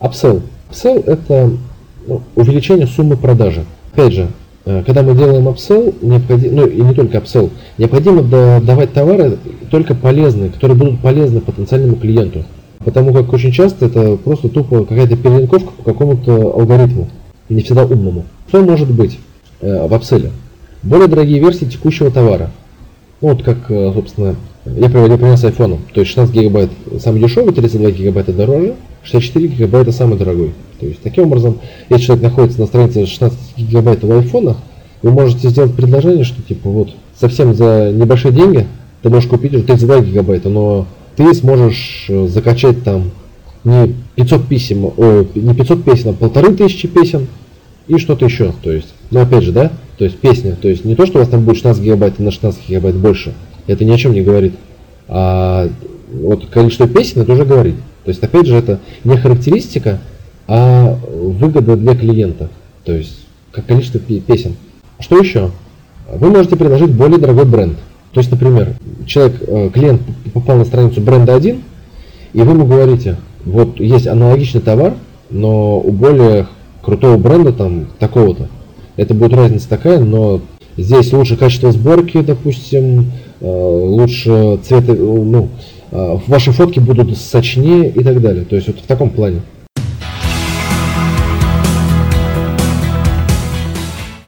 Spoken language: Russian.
Upsell. Upsell это ну, увеличение суммы продажи. Опять же, э, когда мы делаем upsell, необходимо, ну и не только upsell, необходимо давать товары только полезные, которые будут полезны потенциальному клиенту. Потому как очень часто это просто тупо какая-то перелинковка по какому-то алгоритму, не всегда умному. Что может быть э, в апселе? Более дорогие версии текущего товара. Ну, вот как, э, собственно, я приводил пример с айфоном. То есть 16 гигабайт самый дешевый, 32 гигабайта дороже, 64 гигабайта самый дорогой. То есть таким образом, если человек находится на странице 16 гигабайт в айфонах, вы можете сделать предложение, что типа вот совсем за небольшие деньги ты можешь купить уже 32 гигабайта, но ты сможешь э, закачать там не 500 писем, о, не 500 песен, а полторы тысячи песен и что-то еще. То есть, ну опять же, да, то есть песня, то есть не то, что у вас там будет 16 гигабайт, на 16 гигабайт больше, это ни о чем не говорит. А вот количество песен это уже говорит. То есть, опять же, это не характеристика, а выгода для клиента. То есть, как количество песен. Что еще? Вы можете предложить более дорогой бренд. То есть, например, человек, э, клиент попал на страницу бренда 1, и вы ему говорите, вот есть аналогичный товар, но у более крутого бренда там такого-то. Это будет разница такая, но здесь лучше качество сборки, допустим, э, лучше цвет, ну, э, ваши фотки будут сочнее и так далее. То есть вот в таком плане.